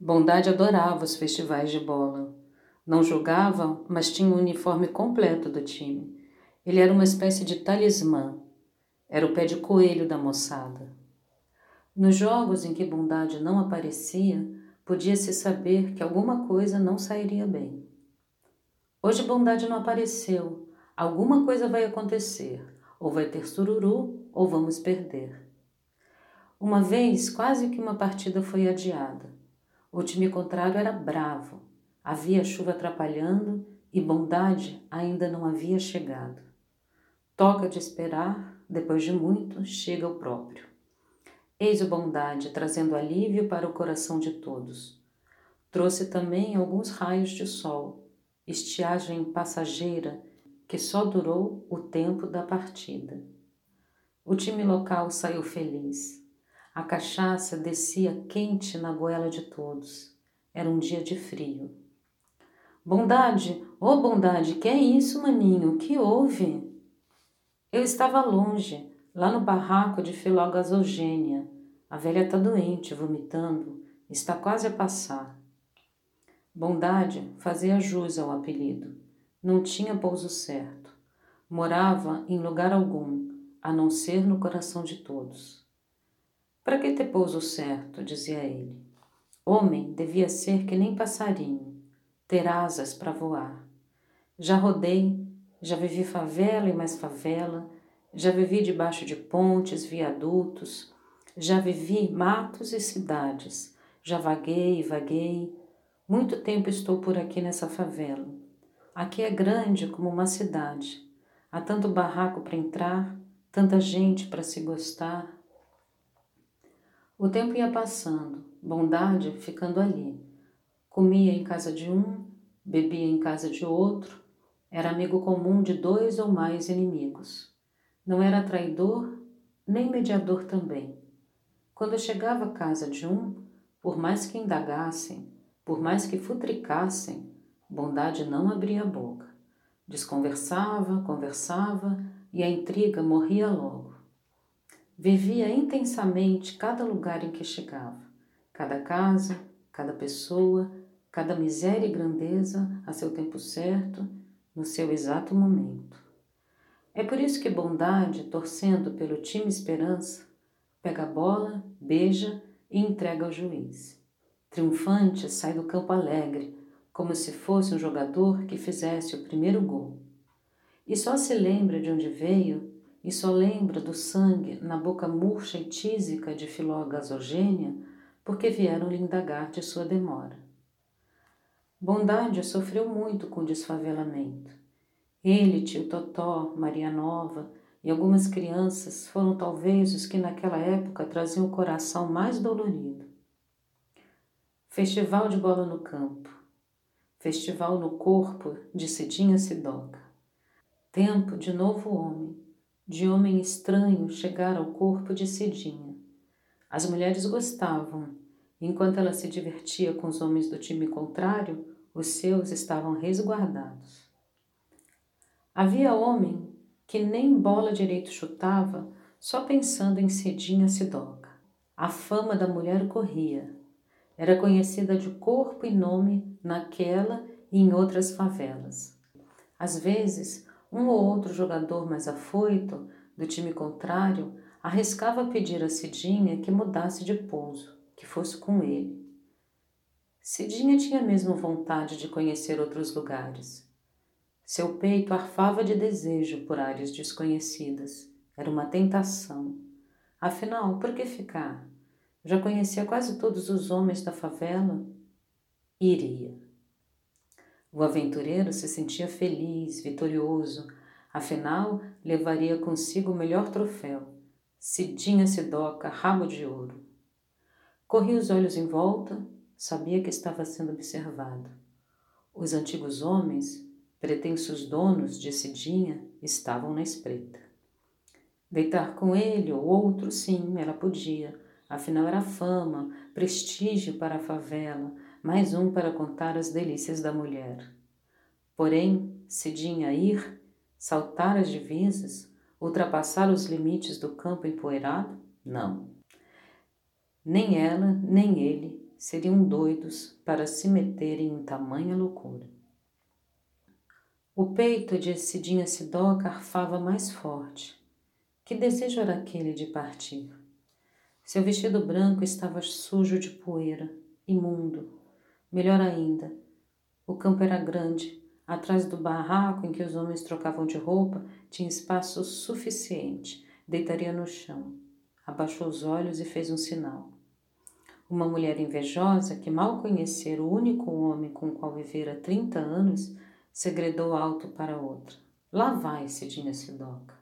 Bondade adorava os festivais de bola. Não jogava, mas tinha o uniforme completo do time. Ele era uma espécie de talismã. Era o pé de coelho da moçada. Nos jogos em que Bondade não aparecia, podia-se saber que alguma coisa não sairia bem. Hoje Bondade não apareceu. Alguma coisa vai acontecer. Ou vai ter sururu, ou vamos perder. Uma vez, quase que uma partida foi adiada. O time contrário era bravo. Havia chuva atrapalhando e Bondade ainda não havia chegado. Toca de esperar, depois de muito, chega o próprio. Eis o Bondade trazendo alívio para o coração de todos. Trouxe também alguns raios de sol, estiagem passageira que só durou o tempo da partida. O time local saiu feliz. A cachaça descia quente na goela de todos. Era um dia de frio. Bondade, ô oh bondade, que é isso, maninho? Que houve? Eu estava longe, lá no barraco de Filó Gasogênia. A velha está doente, vomitando, está quase a passar. Bondade fazia jus ao apelido. Não tinha pouso certo. Morava em lugar algum, a não ser no coração de todos. Para que ter pouso certo? dizia ele. Homem devia ser que nem passarinho, ter asas para voar. Já rodei, já vivi favela e mais favela, já vivi debaixo de pontes, viadutos, já vivi matos e cidades, já vaguei e vaguei. Muito tempo estou por aqui nessa favela. Aqui é grande como uma cidade. Há tanto barraco para entrar, tanta gente para se gostar. O tempo ia passando, bondade ficando ali. Comia em casa de um, bebia em casa de outro, era amigo comum de dois ou mais inimigos. Não era traidor, nem mediador também. Quando chegava à casa de um, por mais que indagassem, por mais que futricassem, bondade não abria a boca. Desconversava, conversava e a intriga morria logo. Vivia intensamente cada lugar em que chegava, cada casa, cada pessoa, cada miséria e grandeza a seu tempo certo, no seu exato momento. É por isso que Bondade, torcendo pelo time Esperança, pega a bola, beija e entrega ao juiz. Triunfante, sai do campo alegre, como se fosse um jogador que fizesse o primeiro gol. E só se lembra de onde veio e só lembra do sangue na boca murcha e tísica de Filó gasogênia porque vieram lhe indagar de sua demora. Bondade sofreu muito com o desfavelamento. Ele, tio Totó, Maria Nova e algumas crianças foram talvez os que naquela época traziam o coração mais dolorido. Festival de bola no campo. Festival no corpo de Cidinha Sidoca. Tempo de novo homem, de homem estranho chegar ao corpo de Cidinha. As mulheres gostavam, enquanto ela se divertia com os homens do time contrário, os seus estavam resguardados. Havia homem que nem bola direito chutava, só pensando em Cidinha Sidoca. A fama da mulher corria. Era conhecida de corpo e nome naquela e em outras favelas. Às vezes, um ou outro jogador mais afoito do time contrário arriscava pedir a Cidinha que mudasse de pouso, que fosse com ele. Cidinha tinha mesmo vontade de conhecer outros lugares. Seu peito arfava de desejo por áreas desconhecidas. Era uma tentação. Afinal, por que ficar? Já conhecia quase todos os homens da favela? Iria. O aventureiro se sentia feliz, vitorioso, afinal levaria consigo o melhor troféu, Cidinha Sidoca, rabo de ouro. Corria os olhos em volta, sabia que estava sendo observado. Os antigos homens, pretensos donos de Cidinha, estavam na espreita. Deitar com ele ou outro, sim, ela podia, afinal era fama, prestígio para a favela, mais um para contar as delícias da mulher. Porém, Cidinha ir, saltar as divisas, ultrapassar os limites do campo empoeirado? Não. Nem ela, nem ele seriam doidos para se meterem em tamanha loucura. O peito de Cidinha Sidoca arfava mais forte. Que desejo era aquele de partir? Seu vestido branco estava sujo de poeira, imundo. Melhor ainda, o campo era grande. Atrás do barraco em que os homens trocavam de roupa tinha espaço suficiente. Deitaria no chão. Abaixou os olhos e fez um sinal. Uma mulher invejosa, que mal conhecera o único homem com o qual vivera trinta anos, segredou alto para outra. Lá vai, Cidinha Sidoca.